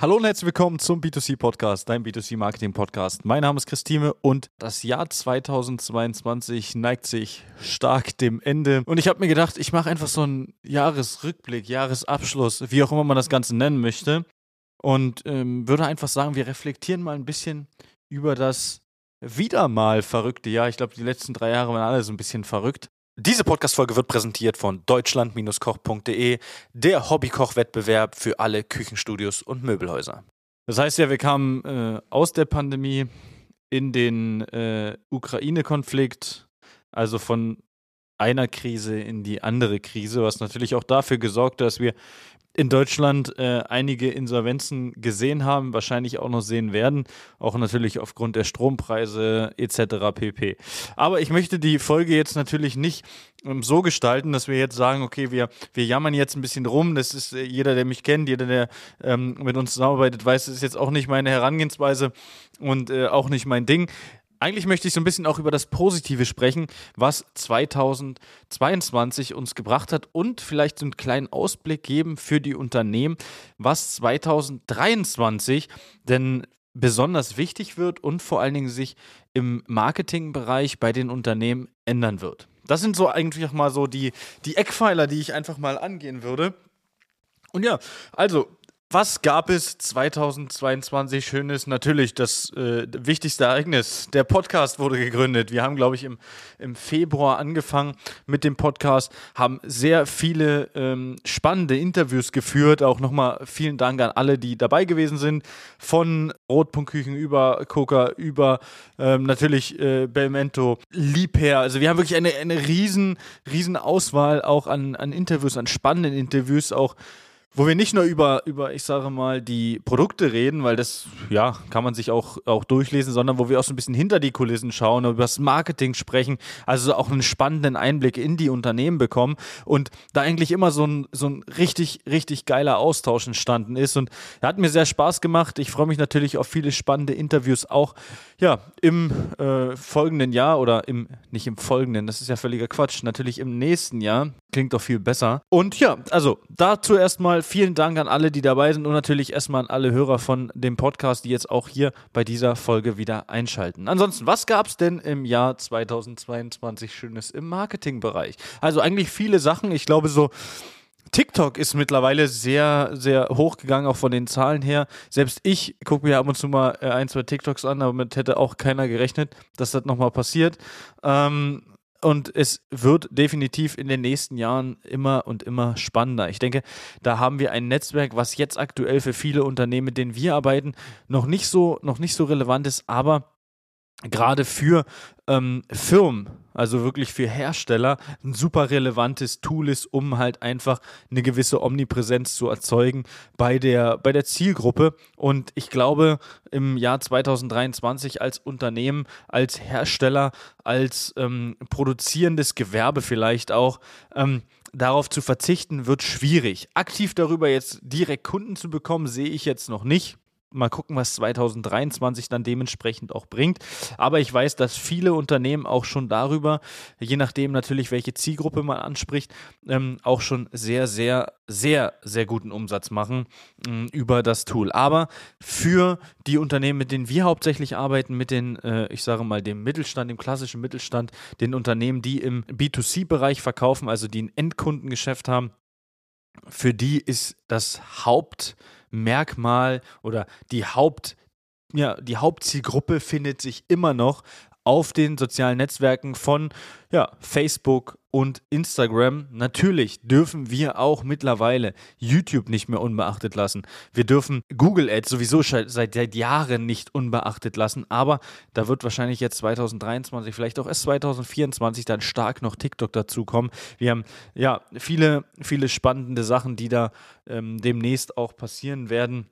Hallo und herzlich willkommen zum B2C Podcast, dein B2C Marketing Podcast. Mein Name ist Christine und das Jahr 2022 neigt sich stark dem Ende. Und ich habe mir gedacht, ich mache einfach so einen Jahresrückblick, Jahresabschluss, wie auch immer man das Ganze nennen möchte. Und ähm, würde einfach sagen, wir reflektieren mal ein bisschen über das wieder mal verrückte Jahr. Ich glaube, die letzten drei Jahre waren alle so ein bisschen verrückt. Diese Podcast-Folge wird präsentiert von deutschland-koch.de, der Hobbykoch-Wettbewerb für alle Küchenstudios und Möbelhäuser. Das heißt ja, wir kamen äh, aus der Pandemie in den äh, Ukraine-Konflikt, also von einer Krise in die andere Krise, was natürlich auch dafür gesorgt hat, dass wir in Deutschland äh, einige Insolvenzen gesehen haben, wahrscheinlich auch noch sehen werden, auch natürlich aufgrund der Strompreise etc. pp. Aber ich möchte die Folge jetzt natürlich nicht ähm, so gestalten, dass wir jetzt sagen, okay, wir, wir jammern jetzt ein bisschen rum. Das ist äh, jeder, der mich kennt, jeder, der ähm, mit uns zusammenarbeitet, weiß, das ist jetzt auch nicht meine Herangehensweise und äh, auch nicht mein Ding. Eigentlich möchte ich so ein bisschen auch über das Positive sprechen, was 2022 uns gebracht hat und vielleicht einen kleinen Ausblick geben für die Unternehmen, was 2023 denn besonders wichtig wird und vor allen Dingen sich im Marketingbereich bei den Unternehmen ändern wird. Das sind so eigentlich auch mal so die, die Eckpfeiler, die ich einfach mal angehen würde. Und ja, also was gab es 2022 Schönes? Natürlich das äh, wichtigste Ereignis. Der Podcast wurde gegründet. Wir haben, glaube ich, im, im Februar angefangen mit dem Podcast, haben sehr viele ähm, spannende Interviews geführt. Auch nochmal vielen Dank an alle, die dabei gewesen sind. Von Rotpunktküchen über Coca, über ähm, natürlich äh, Belmento, Liebherr. Also wir haben wirklich eine, eine riesen, riesen Auswahl auch an, an Interviews, an spannenden Interviews auch wo wir nicht nur über, über, ich sage mal, die Produkte reden, weil das, ja, kann man sich auch, auch durchlesen, sondern wo wir auch so ein bisschen hinter die Kulissen schauen, über das Marketing sprechen, also auch einen spannenden Einblick in die Unternehmen bekommen und da eigentlich immer so ein, so ein richtig, richtig geiler Austausch entstanden ist und er hat mir sehr Spaß gemacht. Ich freue mich natürlich auf viele spannende Interviews auch, ja, im äh, folgenden Jahr oder im, nicht im folgenden, das ist ja völliger Quatsch, natürlich im nächsten Jahr. Klingt doch viel besser. Und ja, also dazu erstmal vielen Dank an alle, die dabei sind und natürlich erstmal an alle Hörer von dem Podcast, die jetzt auch hier bei dieser Folge wieder einschalten. Ansonsten, was gab es denn im Jahr 2022 Schönes im Marketingbereich? Also eigentlich viele Sachen. Ich glaube so. TikTok ist mittlerweile sehr, sehr hochgegangen, auch von den Zahlen her. Selbst ich gucke mir ab und zu mal äh, ein, zwei TikToks an, damit hätte auch keiner gerechnet, dass das nochmal passiert. Ähm, und es wird definitiv in den nächsten Jahren immer und immer spannender. Ich denke, da haben wir ein Netzwerk, was jetzt aktuell für viele Unternehmen, mit denen wir arbeiten, noch nicht so, noch nicht so relevant ist, aber gerade für ähm, Firmen, also wirklich für Hersteller, ein super relevantes Tool ist, um halt einfach eine gewisse Omnipräsenz zu erzeugen bei der, bei der Zielgruppe. Und ich glaube, im Jahr 2023 als Unternehmen, als Hersteller, als ähm, produzierendes Gewerbe vielleicht auch, ähm, darauf zu verzichten, wird schwierig. Aktiv darüber jetzt direkt Kunden zu bekommen, sehe ich jetzt noch nicht. Mal gucken, was 2023 dann dementsprechend auch bringt. Aber ich weiß, dass viele Unternehmen auch schon darüber, je nachdem natürlich, welche Zielgruppe man anspricht, ähm, auch schon sehr, sehr, sehr, sehr guten Umsatz machen ähm, über das Tool. Aber für die Unternehmen, mit denen wir hauptsächlich arbeiten, mit den, äh, ich sage mal, dem Mittelstand, dem klassischen Mittelstand, den Unternehmen, die im B2C-Bereich verkaufen, also die ein Endkundengeschäft haben, für die ist das Haupt Merkmal oder die Haupt ja, die Hauptzielgruppe findet sich immer noch auf den sozialen Netzwerken von ja, Facebook und Instagram. Natürlich dürfen wir auch mittlerweile YouTube nicht mehr unbeachtet lassen. Wir dürfen Google Ads sowieso seit, seit Jahren nicht unbeachtet lassen, aber da wird wahrscheinlich jetzt 2023, vielleicht auch erst 2024 dann stark noch TikTok dazukommen. Wir haben ja viele, viele spannende Sachen, die da ähm, demnächst auch passieren werden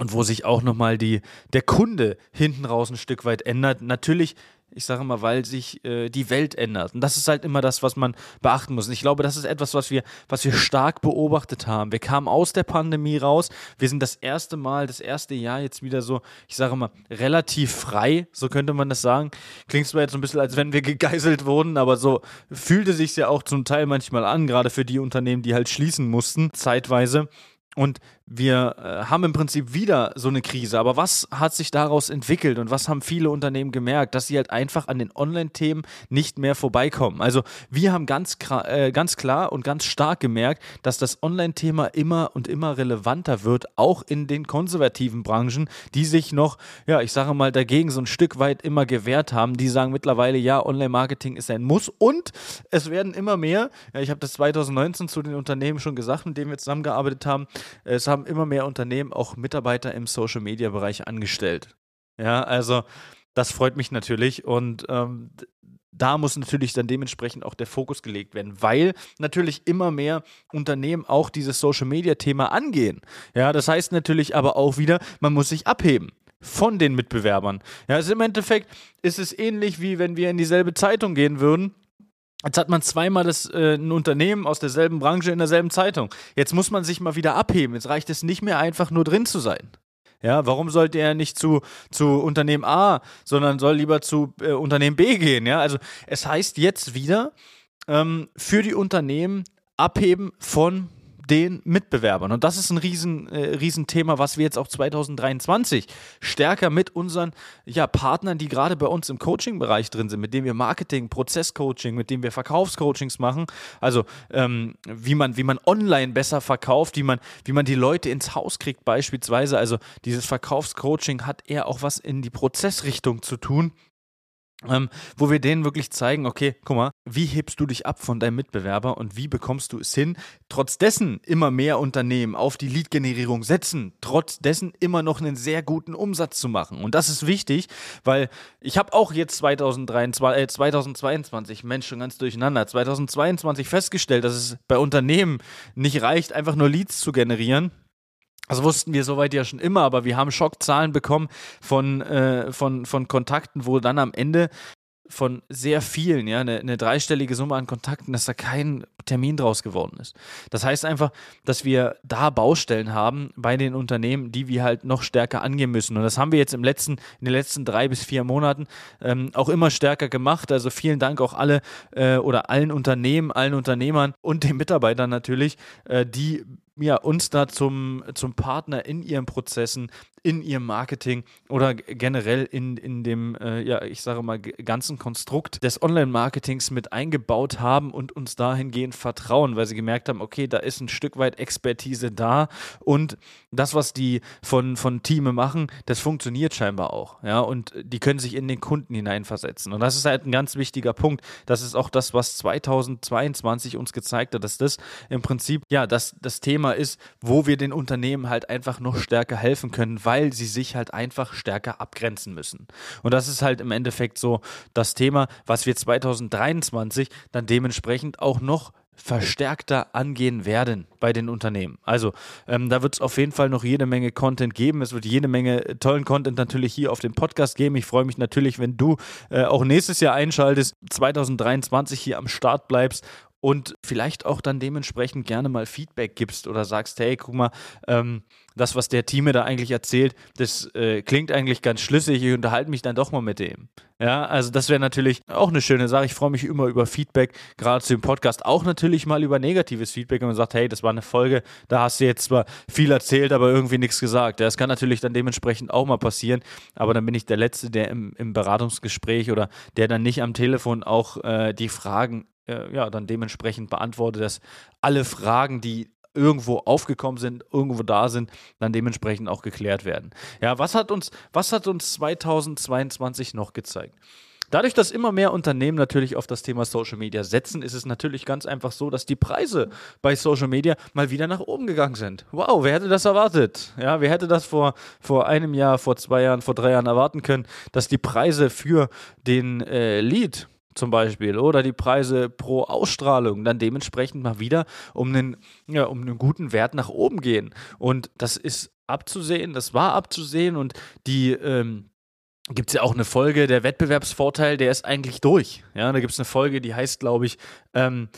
und wo sich auch nochmal die, der Kunde hinten raus ein Stück weit ändert. Natürlich, ich sage mal, weil sich äh, die Welt ändert. Und das ist halt immer das, was man beachten muss. Und ich glaube, das ist etwas, was wir, was wir stark beobachtet haben. Wir kamen aus der Pandemie raus. Wir sind das erste Mal, das erste Jahr jetzt wieder so, ich sage mal, relativ frei, so könnte man das sagen. Klingt zwar jetzt so ein bisschen, als wenn wir gegeißelt wurden, aber so fühlte sich ja auch zum Teil manchmal an, gerade für die Unternehmen, die halt schließen mussten, zeitweise. Und wir äh, haben im Prinzip wieder so eine Krise. Aber was hat sich daraus entwickelt und was haben viele Unternehmen gemerkt? Dass sie halt einfach an den Online-Themen nicht mehr vorbeikommen. Also wir haben ganz, äh, ganz klar und ganz stark gemerkt, dass das Online-Thema immer und immer relevanter wird, auch in den konservativen Branchen, die sich noch, ja, ich sage mal, dagegen so ein Stück weit immer gewehrt haben. Die sagen mittlerweile, ja, Online-Marketing ist ein Muss und es werden immer mehr, ja, ich habe das 2019 zu den Unternehmen schon gesagt, mit denen wir zusammengearbeitet haben, es haben immer mehr Unternehmen auch Mitarbeiter im Social-Media-Bereich angestellt. Ja, also das freut mich natürlich und ähm, da muss natürlich dann dementsprechend auch der Fokus gelegt werden, weil natürlich immer mehr Unternehmen auch dieses Social Media Thema angehen. Ja, das heißt natürlich aber auch wieder, man muss sich abheben von den Mitbewerbern. Ja, also im Endeffekt ist es ähnlich wie wenn wir in dieselbe Zeitung gehen würden. Jetzt hat man zweimal das, äh, ein Unternehmen aus derselben Branche in derselben Zeitung. Jetzt muss man sich mal wieder abheben. Jetzt reicht es nicht mehr einfach nur drin zu sein. Ja, warum sollte er nicht zu, zu Unternehmen A, sondern soll lieber zu äh, Unternehmen B gehen? Ja, also es heißt jetzt wieder ähm, für die Unternehmen abheben von den Mitbewerbern. Und das ist ein riesen, äh, Riesenthema, was wir jetzt auch 2023 stärker mit unseren ja, Partnern, die gerade bei uns im Coaching-Bereich drin sind, mit denen wir Marketing, Prozesscoaching, mit denen wir Verkaufscoachings machen, also ähm, wie, man, wie man online besser verkauft, wie man, wie man die Leute ins Haus kriegt beispielsweise. Also dieses Verkaufscoaching hat eher auch was in die Prozessrichtung zu tun ähm, wo wir denen wirklich zeigen, okay, guck mal, wie hebst du dich ab von deinem Mitbewerber und wie bekommst du es hin, trotz dessen immer mehr Unternehmen auf die Lead-Generierung setzen, trotz dessen immer noch einen sehr guten Umsatz zu machen. Und das ist wichtig, weil ich habe auch jetzt 2023, äh, 2022, Mensch, schon ganz durcheinander, 2022 festgestellt, dass es bei Unternehmen nicht reicht, einfach nur Leads zu generieren, das wussten wir soweit ja schon immer, aber wir haben Schockzahlen bekommen von, äh, von, von Kontakten, wo dann am Ende von sehr vielen, ja, eine, eine, dreistellige Summe an Kontakten, dass da kein Termin draus geworden ist. Das heißt einfach, dass wir da Baustellen haben bei den Unternehmen, die wir halt noch stärker angehen müssen. Und das haben wir jetzt im letzten, in den letzten drei bis vier Monaten ähm, auch immer stärker gemacht. Also vielen Dank auch alle äh, oder allen Unternehmen, allen Unternehmern und den Mitarbeitern natürlich, äh, die ja, uns da zum, zum Partner in ihren Prozessen, in ihrem Marketing oder generell in, in dem, äh, ja, ich sage mal, ganzen Konstrukt des Online-Marketings mit eingebaut haben und uns dahingehend vertrauen, weil sie gemerkt haben, okay, da ist ein Stück weit Expertise da und das, was die von, von Teame machen, das funktioniert scheinbar auch, ja, und die können sich in den Kunden hineinversetzen und das ist halt ein ganz wichtiger Punkt. Das ist auch das, was 2022 uns gezeigt hat, dass das im Prinzip, ja, das, das Thema Thema ist, wo wir den Unternehmen halt einfach noch stärker helfen können, weil sie sich halt einfach stärker abgrenzen müssen. Und das ist halt im Endeffekt so das Thema, was wir 2023 dann dementsprechend auch noch verstärkter angehen werden bei den Unternehmen. Also ähm, da wird es auf jeden Fall noch jede Menge Content geben. Es wird jede Menge tollen Content natürlich hier auf dem Podcast geben. Ich freue mich natürlich, wenn du äh, auch nächstes Jahr einschaltest, 2023 hier am Start bleibst und vielleicht auch dann dementsprechend gerne mal Feedback gibst oder sagst, hey, guck mal, ähm, das, was der Team mir da eigentlich erzählt, das äh, klingt eigentlich ganz schlüssig, ich unterhalte mich dann doch mal mit dem. Ja, also das wäre natürlich auch eine schöne Sache. Ich freue mich immer über Feedback, gerade zu dem Podcast, auch natürlich mal über negatives Feedback, wenn man sagt, hey, das war eine Folge, da hast du jetzt zwar viel erzählt, aber irgendwie nichts gesagt. Das kann natürlich dann dementsprechend auch mal passieren, aber dann bin ich der Letzte, der im, im Beratungsgespräch oder der dann nicht am Telefon auch äh, die Fragen äh, ja, dann dementsprechend beantwortet, dass alle Fragen, die irgendwo aufgekommen sind, irgendwo da sind, dann dementsprechend auch geklärt werden. Ja, was hat uns, was hat uns 2022 noch gezeigt? Dadurch, dass immer mehr Unternehmen natürlich auf das Thema Social Media setzen, ist es natürlich ganz einfach so, dass die Preise bei Social Media mal wieder nach oben gegangen sind. Wow, wer hätte das erwartet? Ja, wer hätte das vor, vor einem Jahr, vor zwei Jahren, vor drei Jahren erwarten können, dass die Preise für den äh, Lead zum Beispiel oder die Preise pro Ausstrahlung dann dementsprechend mal wieder um einen, ja, um einen guten Wert nach oben gehen. Und das ist abzusehen, das war abzusehen und die ähm, gibt es ja auch eine Folge, der Wettbewerbsvorteil, der ist eigentlich durch. Ja, da gibt es eine Folge, die heißt, glaube ich, ähm,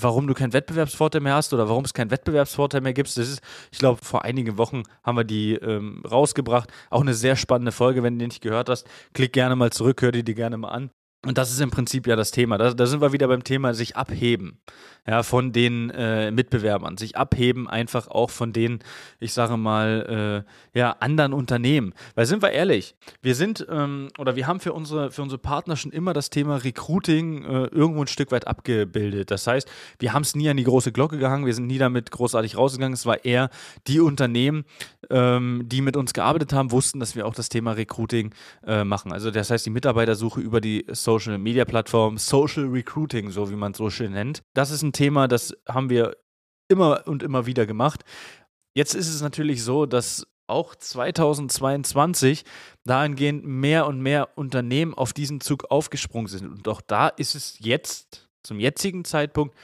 warum du keinen Wettbewerbsvorteil mehr hast oder warum es keinen Wettbewerbsvorteil mehr gibt. Das ist, ich glaube, vor einigen Wochen haben wir die ähm, rausgebracht. Auch eine sehr spannende Folge, wenn du die nicht gehört hast. Klick gerne mal zurück, hör die dir gerne mal an. Und das ist im Prinzip ja das Thema. Da, da sind wir wieder beim Thema sich abheben ja, von den äh, Mitbewerbern, sich abheben einfach auch von den, ich sage mal, äh, ja, anderen Unternehmen. Weil sind wir ehrlich, wir sind ähm, oder wir haben für unsere, für unsere Partner schon immer das Thema Recruiting äh, irgendwo ein Stück weit abgebildet. Das heißt, wir haben es nie an die große Glocke gehangen, wir sind nie damit großartig rausgegangen. Es war eher die Unternehmen, ähm, die mit uns gearbeitet haben, wussten, dass wir auch das Thema Recruiting äh, machen. Also das heißt, die Mitarbeitersuche über die Social Media Plattform, Social Recruiting, so wie man es so schön nennt. Das ist ein Thema, das haben wir immer und immer wieder gemacht. Jetzt ist es natürlich so, dass auch 2022 dahingehend mehr und mehr Unternehmen auf diesen Zug aufgesprungen sind. Und auch da ist es jetzt, zum jetzigen Zeitpunkt,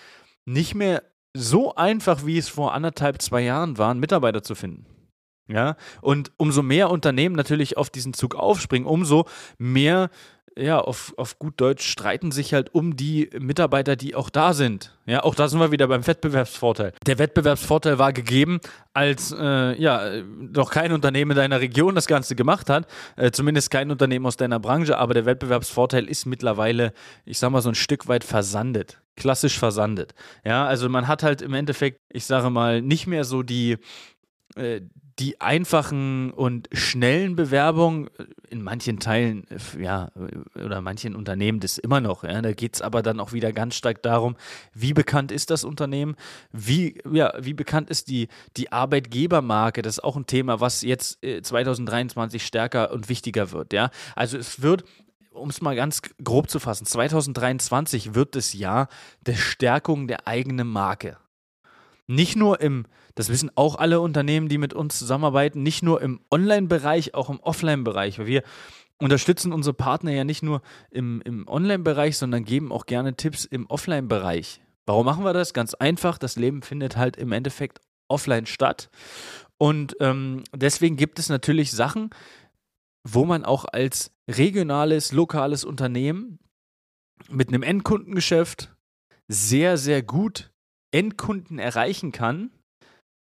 nicht mehr so einfach, wie es vor anderthalb, zwei Jahren war, Mitarbeiter zu finden. Ja, und umso mehr Unternehmen natürlich auf diesen Zug aufspringen, umso mehr ja, auf, auf gut Deutsch streiten sich halt um die Mitarbeiter, die auch da sind. Ja, auch da sind wir wieder beim Wettbewerbsvorteil. Der Wettbewerbsvorteil war gegeben, als äh, ja, noch kein Unternehmen in deiner Region das Ganze gemacht hat, äh, zumindest kein Unternehmen aus deiner Branche, aber der Wettbewerbsvorteil ist mittlerweile, ich sag mal, so ein Stück weit versandet. Klassisch versandet. Ja, also man hat halt im Endeffekt, ich sage mal, nicht mehr so die, äh, die einfachen und schnellen Bewerbungen, äh, in manchen Teilen, äh, ja, oder manchen Unternehmen das immer noch, ja, da geht es aber dann auch wieder ganz stark darum, wie bekannt ist das Unternehmen, wie, ja, wie bekannt ist die, die Arbeitgebermarke, das ist auch ein Thema, was jetzt 2023 stärker und wichtiger wird, ja. Also es wird um es mal ganz grob zu fassen, 2023 wird das Jahr der Stärkung der eigenen Marke. Nicht nur im, das wissen auch alle Unternehmen, die mit uns zusammenarbeiten, nicht nur im Online-Bereich, auch im Offline-Bereich, weil wir unterstützen unsere Partner ja nicht nur im, im Online-Bereich, sondern geben auch gerne Tipps im Offline-Bereich. Warum machen wir das? Ganz einfach, das Leben findet halt im Endeffekt offline statt. Und ähm, deswegen gibt es natürlich Sachen, wo man auch als regionales, lokales Unternehmen mit einem Endkundengeschäft sehr, sehr gut Endkunden erreichen kann,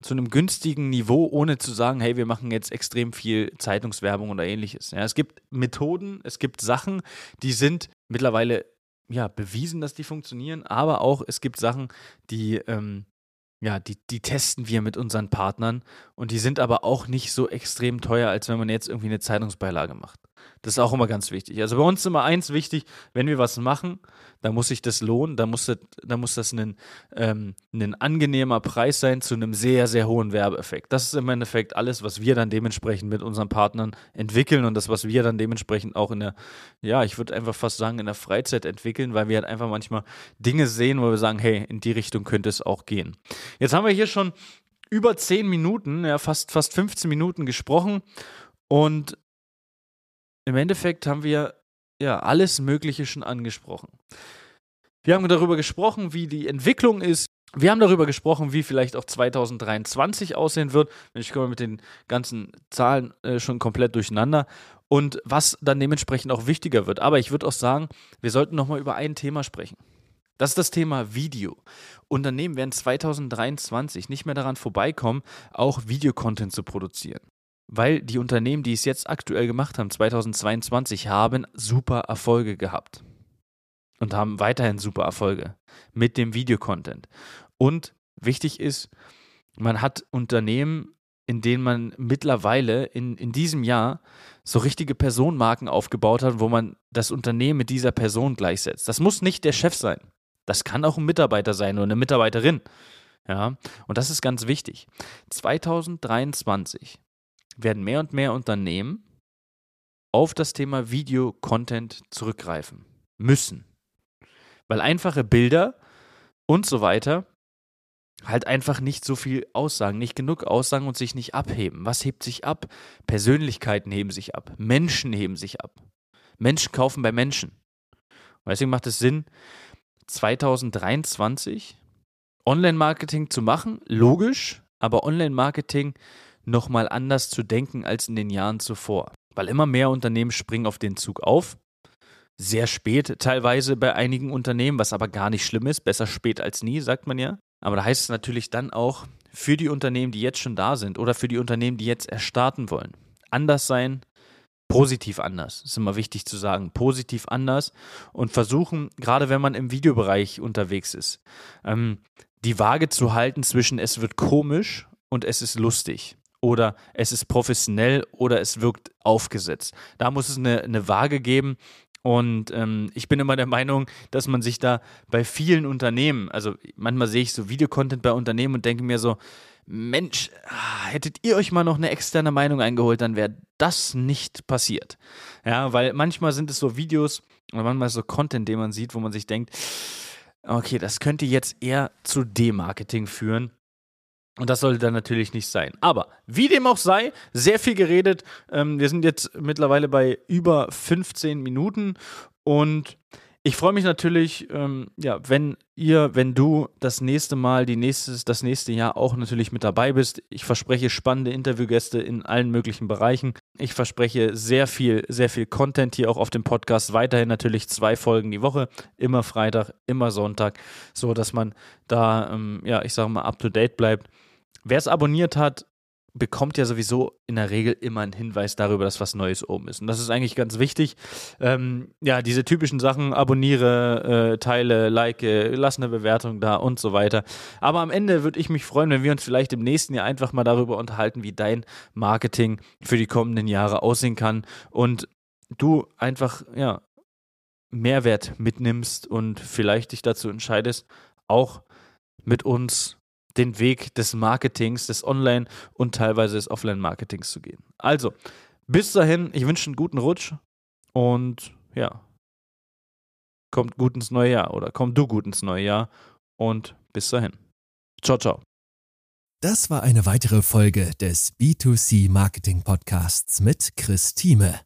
zu einem günstigen Niveau, ohne zu sagen, hey, wir machen jetzt extrem viel Zeitungswerbung oder ähnliches. Ja, es gibt Methoden, es gibt Sachen, die sind mittlerweile ja, bewiesen, dass die funktionieren, aber auch es gibt Sachen, die, ähm, ja, die, die testen wir mit unseren Partnern und die sind aber auch nicht so extrem teuer, als wenn man jetzt irgendwie eine Zeitungsbeilage macht. Das ist auch immer ganz wichtig. Also bei uns ist immer eins wichtig, wenn wir was machen, da muss sich das lohnen, da muss das, da muss das ein, ähm, ein angenehmer Preis sein zu einem sehr, sehr hohen Werbeeffekt. Das ist im Endeffekt alles, was wir dann dementsprechend mit unseren Partnern entwickeln und das, was wir dann dementsprechend auch in der, ja, ich würde einfach fast sagen, in der Freizeit entwickeln, weil wir halt einfach manchmal Dinge sehen, wo wir sagen, hey, in die Richtung könnte es auch gehen. Jetzt haben wir hier schon über 10 Minuten, ja, fast, fast 15 Minuten gesprochen und im Endeffekt haben wir ja alles Mögliche schon angesprochen. Wir haben darüber gesprochen, wie die Entwicklung ist. Wir haben darüber gesprochen, wie vielleicht auch 2023 aussehen wird. Ich komme mit den ganzen Zahlen äh, schon komplett durcheinander. Und was dann dementsprechend auch wichtiger wird. Aber ich würde auch sagen, wir sollten nochmal über ein Thema sprechen. Das ist das Thema Video. Unternehmen werden 2023 nicht mehr daran vorbeikommen, auch Videocontent zu produzieren. Weil die Unternehmen, die es jetzt aktuell gemacht haben, 2022, haben super Erfolge gehabt. Und haben weiterhin super Erfolge mit dem Videocontent. Und wichtig ist, man hat Unternehmen, in denen man mittlerweile in, in diesem Jahr so richtige Personenmarken aufgebaut hat, wo man das Unternehmen mit dieser Person gleichsetzt. Das muss nicht der Chef sein. Das kann auch ein Mitarbeiter sein oder eine Mitarbeiterin. Ja, und das ist ganz wichtig. 2023 werden mehr und mehr Unternehmen auf das Thema Video-Content zurückgreifen müssen. Weil einfache Bilder und so weiter halt einfach nicht so viel aussagen, nicht genug aussagen und sich nicht abheben. Was hebt sich ab? Persönlichkeiten heben sich ab, Menschen heben sich ab. Menschen kaufen bei Menschen. Und deswegen macht es Sinn, 2023 Online-Marketing zu machen, logisch, aber Online-Marketing nochmal anders zu denken als in den Jahren zuvor. Weil immer mehr Unternehmen springen auf den Zug auf. Sehr spät teilweise bei einigen Unternehmen, was aber gar nicht schlimm ist. Besser spät als nie, sagt man ja. Aber da heißt es natürlich dann auch für die Unternehmen, die jetzt schon da sind oder für die Unternehmen, die jetzt erstarten wollen. Anders sein, positiv anders. Ist immer wichtig zu sagen. Positiv anders und versuchen, gerade wenn man im Videobereich unterwegs ist, ähm, die Waage zu halten zwischen es wird komisch und es ist lustig. Oder es ist professionell oder es wirkt aufgesetzt. Da muss es eine, eine Waage geben. Und ähm, ich bin immer der Meinung, dass man sich da bei vielen Unternehmen, also manchmal sehe ich so Videocontent bei Unternehmen und denke mir so, Mensch, ah, hättet ihr euch mal noch eine externe Meinung eingeholt, dann wäre das nicht passiert. Ja, weil manchmal sind es so Videos oder manchmal so Content, den man sieht, wo man sich denkt, okay, das könnte jetzt eher zu Demarketing führen. Und das sollte dann natürlich nicht sein. Aber wie dem auch sei, sehr viel geredet. Ähm, wir sind jetzt mittlerweile bei über 15 Minuten und ich freue mich natürlich, ähm, ja, wenn ihr, wenn du das nächste Mal, die nächstes, das nächste Jahr auch natürlich mit dabei bist. Ich verspreche spannende Interviewgäste in allen möglichen Bereichen. Ich verspreche sehr viel, sehr viel Content hier auch auf dem Podcast. Weiterhin natürlich zwei Folgen die Woche, immer Freitag, immer Sonntag, so dass man da, ähm, ja, ich sage mal, up to date bleibt. Wer es abonniert hat, bekommt ja sowieso in der Regel immer einen Hinweis darüber, dass was Neues oben ist. Und das ist eigentlich ganz wichtig. Ähm, ja, diese typischen Sachen, abonniere, äh, teile, like, lass eine Bewertung da und so weiter. Aber am Ende würde ich mich freuen, wenn wir uns vielleicht im nächsten Jahr einfach mal darüber unterhalten, wie dein Marketing für die kommenden Jahre aussehen kann und du einfach, ja, Mehrwert mitnimmst und vielleicht dich dazu entscheidest, auch mit uns den Weg des Marketings, des Online- und teilweise des Offline-Marketings zu gehen. Also, bis dahin, ich wünsche einen guten Rutsch und ja, kommt gut ins neue Jahr oder komm du gut ins neue Jahr und bis dahin. Ciao, ciao. Das war eine weitere Folge des B2C Marketing Podcasts mit Chris Thieme.